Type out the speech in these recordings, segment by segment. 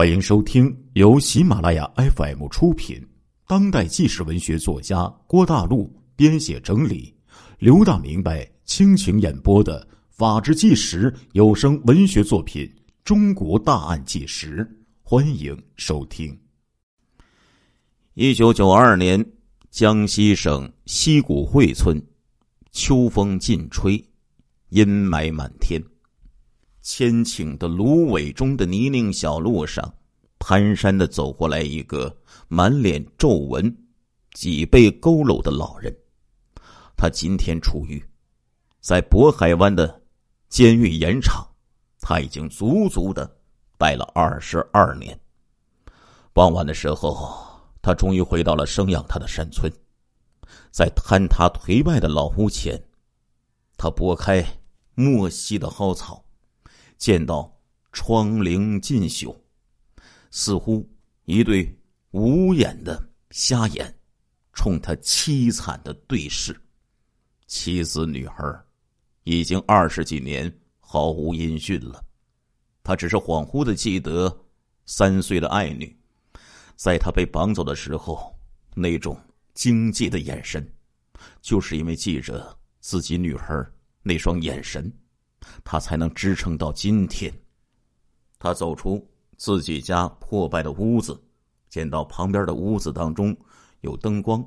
欢迎收听由喜马拉雅 FM 出品、当代纪实文学作家郭大陆编写整理、刘大明白倾情演播的《法制纪实》有声文学作品《中国大案纪实》，欢迎收听。一九九二年，江西省西谷会村，秋风劲吹，阴霾满天。千顷的芦苇中的泥泞小路上，蹒跚的走过来一个满脸皱纹、脊背佝偻的老人。他今天出狱，在渤海湾的监狱盐场，他已经足足的待了二十二年。傍晚的时候，他终于回到了生养他的山村，在坍塌颓败的老屋前，他拨开莫西的蒿草。见到窗棂尽朽，似乎一对无眼的瞎眼，冲他凄惨的对视。妻子女儿已经二十几年毫无音讯了，他只是恍惚的记得三岁的爱女，在他被绑走的时候那种惊悸的眼神，就是因为记着自己女儿那双眼神。他才能支撑到今天。他走出自己家破败的屋子，见到旁边的屋子当中有灯光，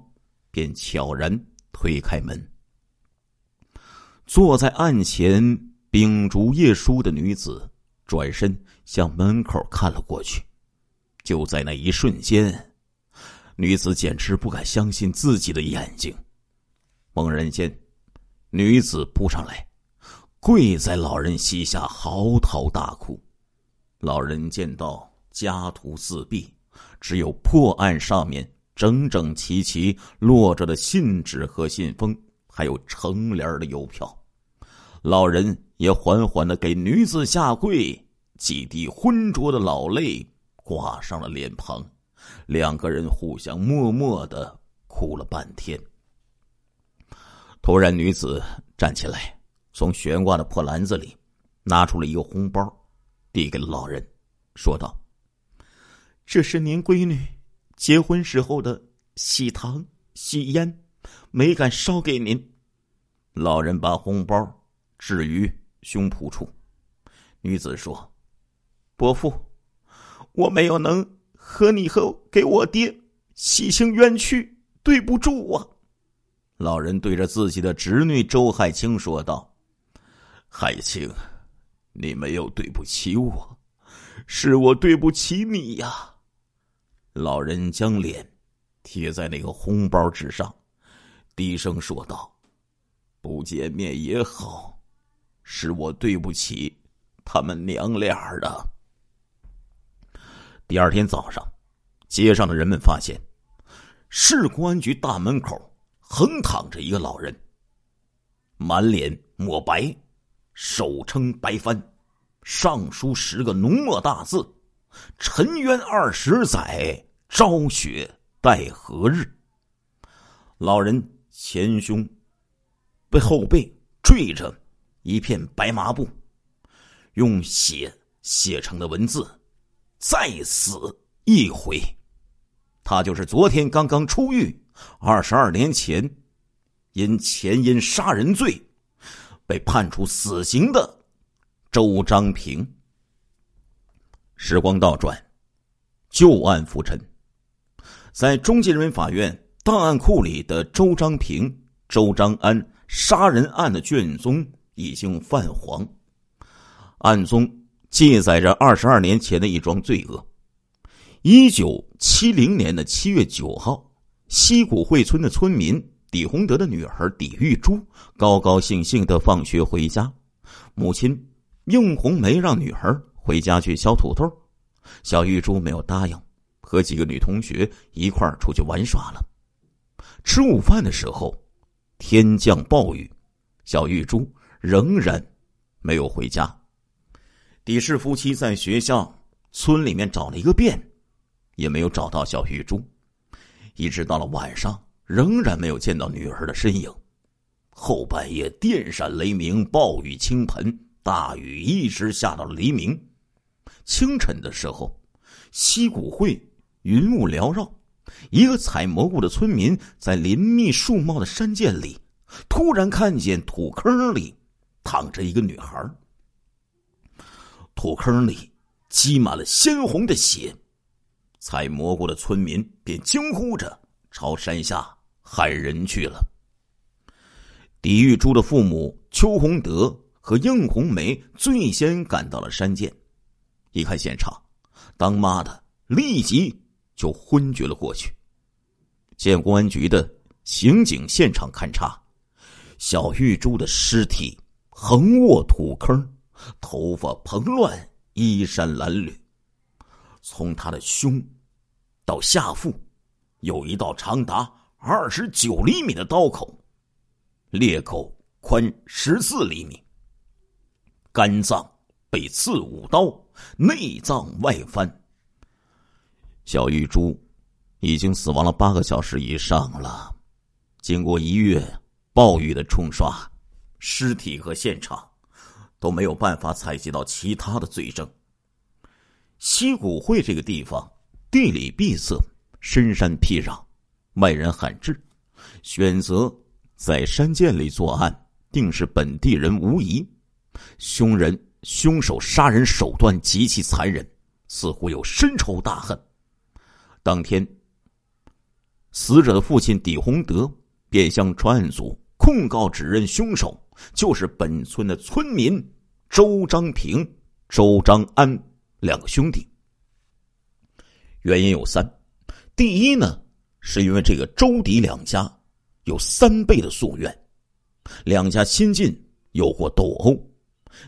便悄然推开门。坐在案前秉烛夜书的女子转身向门口看了过去。就在那一瞬间，女子简直不敢相信自己的眼睛。猛然间，女子扑上来。跪在老人膝下嚎啕大哭，老人见到家徒四壁，只有破案上面整整齐齐落着的信纸和信封，还有成联的邮票。老人也缓缓的给女子下跪，几滴浑浊的老泪挂上了脸庞，两个人互相默默的哭了半天。突然，女子站起来。从悬挂的破篮子里拿出了一个红包，递给了老人，说道：“这是您闺女结婚时候的喜糖喜烟，没敢烧给您。”老人把红包置于胸脯处。女子说：“伯父，我没有能和你和给我爹洗清冤屈，对不住啊。”老人对着自己的侄女周海清说道。海清，你没有对不起我，是我对不起你呀。老人将脸贴在那个红包纸上，低声说道：“不见面也好，是我对不起他们娘俩的。”第二天早上，街上的人们发现，市公安局大门口横躺着一个老人，满脸抹白。手撑白帆，上书十个浓墨大字：“沉冤二十载，昭雪待何日？”老人前胸、背后背缀着一片白麻布，用血写成的文字：“再死一回。”他就是昨天刚刚出狱，二十二年前因前因杀人罪。被判处死刑的周章平。时光倒转，旧案浮沉，在中级人民法院档案库里的周章平、周章安杀人案的卷宗已经泛黄，案中记载着二十二年前的一桩罪恶。一九七零年的七月九号，西谷会村的村民。李洪德的女儿李玉珠高高兴兴的放学回家，母亲应红梅让女儿回家去削土豆，小玉珠没有答应，和几个女同学一块儿出去玩耍了。吃午饭的时候，天降暴雨，小玉珠仍然没有回家。李氏夫妻在学校、村里面找了一个遍，也没有找到小玉珠，一直到了晚上。仍然没有见到女儿的身影。后半夜电闪雷鸣，暴雨倾盆，大雨一直下到了黎明。清晨的时候，溪谷会云雾缭绕，一个采蘑菇的村民在林密树茂的山涧里，突然看见土坑里躺着一个女孩。土坑里积满了鲜红的血，采蘑菇的村民便惊呼着朝山下喊人去了。狄玉珠的父母邱洪德和应红梅最先赶到了山涧，一看现场，当妈的立即就昏厥了过去。县公安局的刑警现场勘查，小玉珠的尸体横卧土坑。头发蓬乱，衣衫褴褛。从他的胸到下腹，有一道长达二十九厘米的刀口，裂口宽十四厘米。肝脏被刺五刀，内脏外翻。小玉珠已经死亡了八个小时以上了。经过一月暴雨的冲刷，尸体和现场。都没有办法采集到其他的罪证。西谷会这个地方地理闭塞，深山僻壤，外人罕至，选择在山涧里作案，定是本地人无疑。凶人、凶手杀人手段极其残忍，似乎有深仇大恨。当天，死者的父亲李洪德便向专案组控告，指认凶手就是本村的村民。周章平、周章安两个兄弟，原因有三：第一呢，是因为这个周狄两家有三倍的夙愿，两家亲近有过斗殴；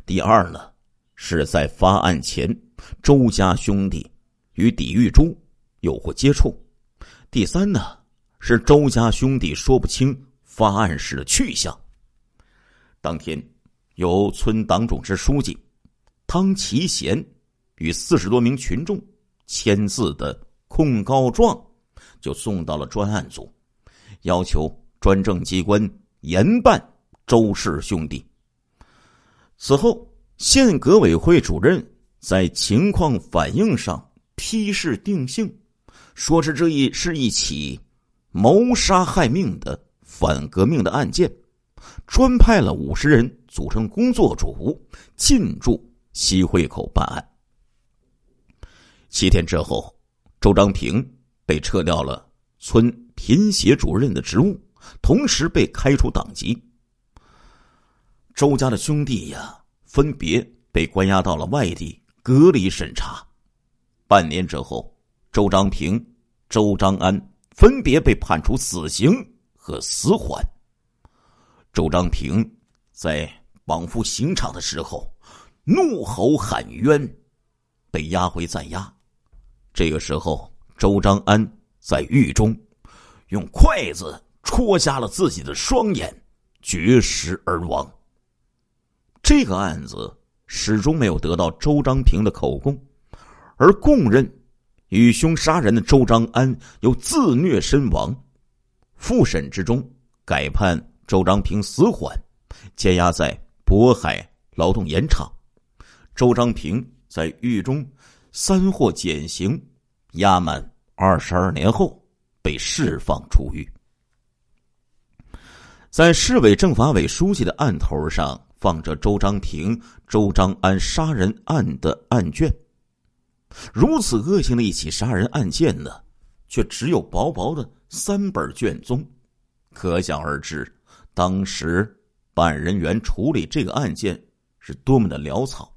第二呢，是在发案前，周家兄弟与狄玉珠有过接触；第三呢，是周家兄弟说不清发案时的去向。当天。由村党总支书记汤其贤与四十多名群众签字的控告状，就送到了专案组，要求专政机关严办周氏兄弟。此后，县革委会主任在情况反映上批示定性，说是这一是一起谋杀害命的反革命的案件，专派了五十人。组成工作组进驻西汇口办案。七天之后，周章平被撤掉了村贫协主任的职务，同时被开除党籍。周家的兄弟呀，分别被关押到了外地隔离审查。半年之后，周章平、周章安分别被判处死刑和死缓。周章平在。往赴刑场的时候，怒吼喊冤，被押回暂押。这个时候，周章安在狱中用筷子戳瞎了自己的双眼，绝食而亡。这个案子始终没有得到周章平的口供，而供认与凶杀人的周章安又自虐身亡。复审之中，改判周章平死缓，监押在。渤海劳动盐场，周章平在狱中三获减刑，压满二十二年后被释放出狱。在市委政法委书记的案头上放着周章平、周章安杀人案的案卷。如此恶性的一起杀人案件呢，却只有薄薄的三本卷宗，可想而知，当时。办案人员处理这个案件是多么的潦草，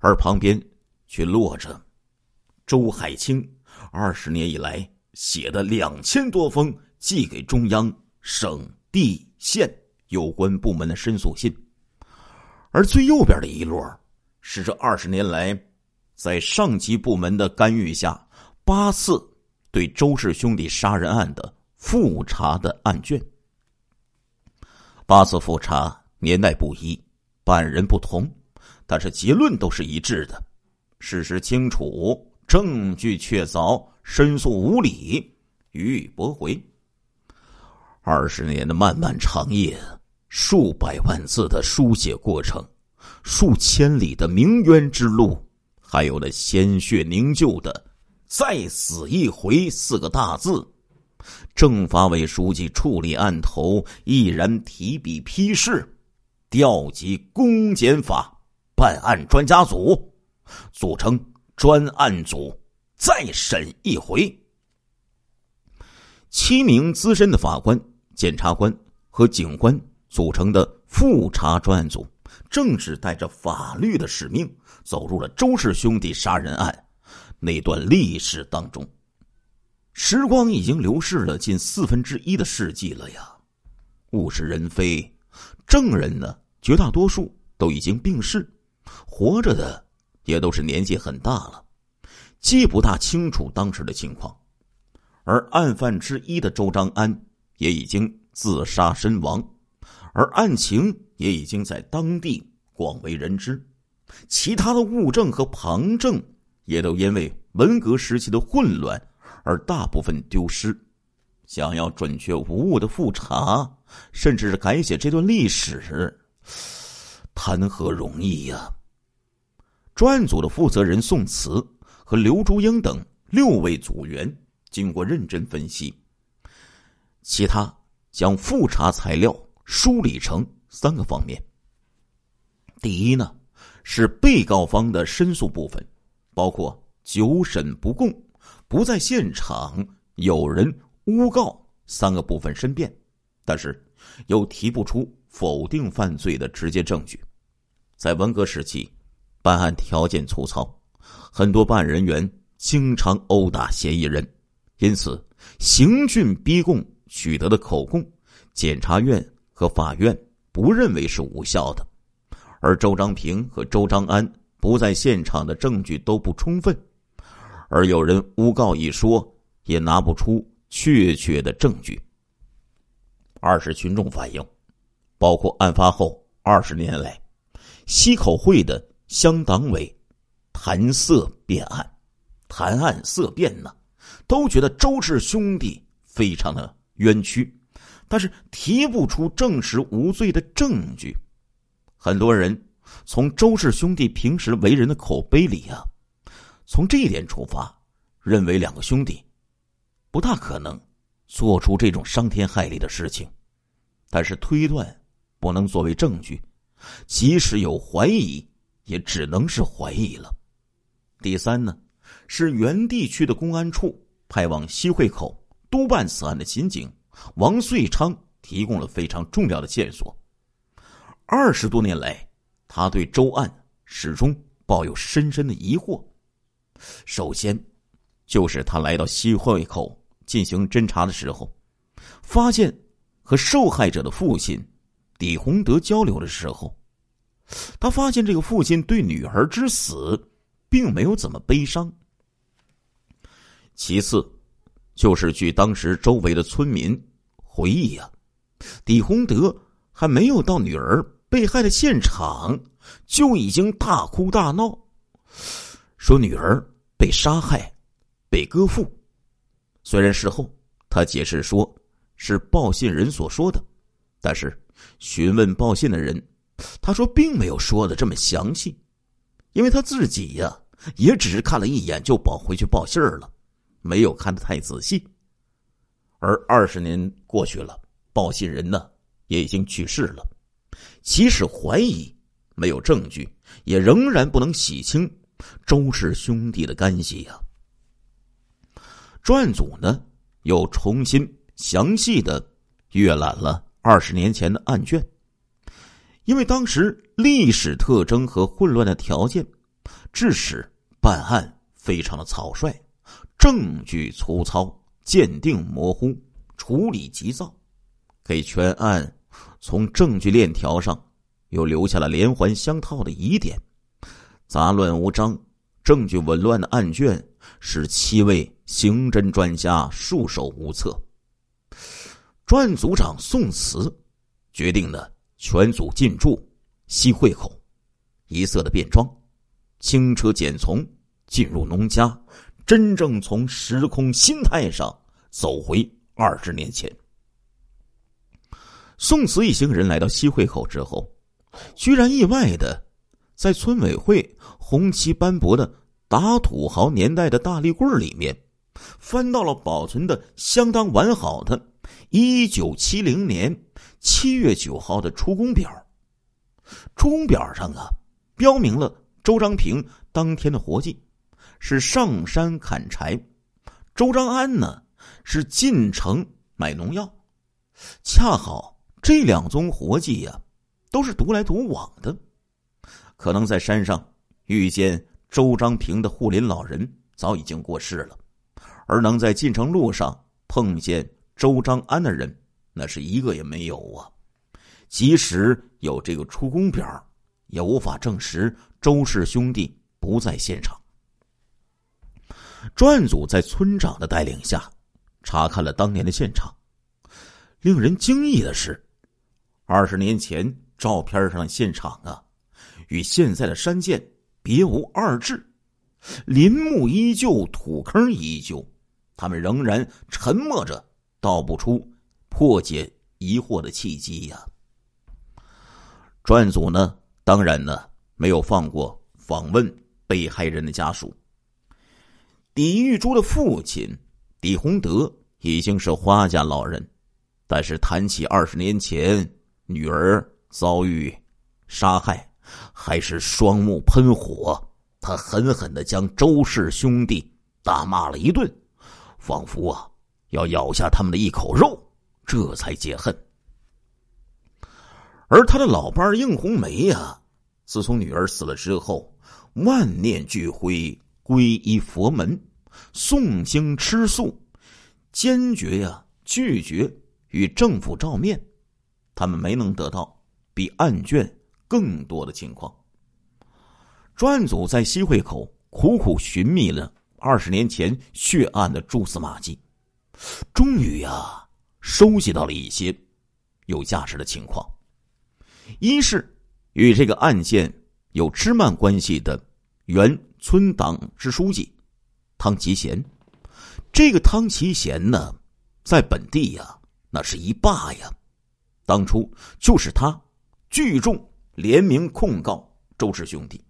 而旁边却落着周海清二十年以来写的两千多封寄给中央、省、地、县有关部门的申诉信，而最右边的一摞是这二十年来在上级部门的干预下八次对周氏兄弟杀人案的复查的案卷。八次复查年代不一，办人不同，但是结论都是一致的：事实清楚，证据确凿，申诉无理，予以驳回。二十年的漫漫长夜，数百万字的书写过程，数千里的鸣冤之路，还有那鲜血凝就的“再死一回”四个大字。政法委书记处理案头，毅然提笔批示，调集公检法办案专家组，组成专案组，再审一回。七名资深的法官、检察官和警官组成的复查专案组，正是带着法律的使命，走入了周氏兄弟杀人案那段历史当中。时光已经流逝了近四分之一的世纪了呀，物是人非，证人呢，绝大多数都已经病逝，活着的也都是年纪很大了，记不大清楚当时的情况。而案犯之一的周章安也已经自杀身亡，而案情也已经在当地广为人知，其他的物证和旁证也都因为文革时期的混乱而大部分丢失。想要准确无误的复查，甚至是改写这段历史，谈何容易呀！专案组的负责人宋慈和刘竹英等六位组员。经过认真分析，其他将复查材料梳理成三个方面。第一呢，是被告方的申诉部分，包括久审不供、不在现场、有人诬告三个部分申辩，但是又提不出否定犯罪的直接证据。在文革时期，办案条件粗糙，很多办案人员经常殴打嫌疑人。因此，刑讯逼供取得的口供，检察院和法院不认为是无效的，而周章平和周章安不在现场的证据都不充分，而有人诬告一说，也拿不出确切的证据。二是群众反映，包括案发后二十年来，西口会的乡党委谈色变案，谈案色变呢。都觉得周氏兄弟非常的冤屈，但是提不出证实无罪的证据。很多人从周氏兄弟平时为人的口碑里啊，从这一点出发，认为两个兄弟不大可能做出这种伤天害理的事情。但是推断不能作为证据，即使有怀疑，也只能是怀疑了。第三呢，是原地区的公安处。派往西汇口督办此案的刑警王遂昌提供了非常重要的线索。二十多年来，他对周案始终抱有深深的疑惑。首先，就是他来到西汇口进行侦查的时候，发现和受害者的父亲李洪德交流的时候，他发现这个父亲对女儿之死并没有怎么悲伤。其次，就是据当时周围的村民回忆呀，李洪德还没有到女儿被害的现场，就已经大哭大闹，说女儿被杀害、被割腹。虽然事后他解释说是报信人所说的，但是询问报信的人，他说并没有说的这么详细，因为他自己呀也只是看了一眼就跑回去报信了。没有看得太仔细，而二十年过去了，报信人呢也已经去世了。即使怀疑没有证据，也仍然不能洗清周氏兄弟的干系呀。专案组呢又重新详细的阅览了二十年前的案卷，因为当时历史特征和混乱的条件，致使办案非常的草率。证据粗糙，鉴定模糊，处理急躁，给全案从证据链条上又留下了连环相套的疑点，杂乱无章、证据紊乱的案卷使七位刑侦专家束手无策。专案组长宋慈决定呢，全组进驻西汇口，一色的便装，轻车简从，进入农家。真正从时空心态上走回二十年前，宋慈一行人来到西汇口之后，居然意外的在村委会红旗斑驳的打土豪年代的大立柜里面，翻到了保存的相当完好的1970年7月9号的出工表。出工表上啊，标明了周章平当天的活计是上山砍柴，周章安呢是进城买农药。恰好这两宗活计呀，都是独来独往的。可能在山上遇见周章平的护林老人早已经过世了，而能在进城路上碰见周章安的人，那是一个也没有啊。即使有这个出工表，也无法证实周氏兄弟不在现场。专案组在村长的带领下，查看了当年的现场。令人惊异的是，二十年前照片上的现场啊，与现在的山涧别无二致，林木依旧，土坑依旧，他们仍然沉默着，道不出破解疑惑的契机呀。专案组呢，当然呢，没有放过访问被害人的家属。李玉珠的父亲李洪德已经是花家老人。但是谈起二十年前女儿遭遇杀害，还是双目喷火，他狠狠的将周氏兄弟大骂了一顿，仿佛啊要咬下他们的一口肉，这才解恨。而他的老伴应红梅呀，自从女儿死了之后，万念俱灰，皈依佛门，诵经吃素，坚决呀拒绝。与政府照面，他们没能得到比案卷更多的情况。专案组在西会口苦苦寻觅了二十年前血案的蛛丝马迹，终于呀，收集到了一些有价值的情况。一是与这个案件有枝蔓关系的原村党支书记汤其贤，这个汤其贤呢，在本地呀。那是一霸呀！当初就是他聚众联名控告周氏兄弟，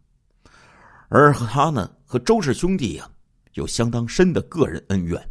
而他呢和周氏兄弟呀有相当深的个人恩怨。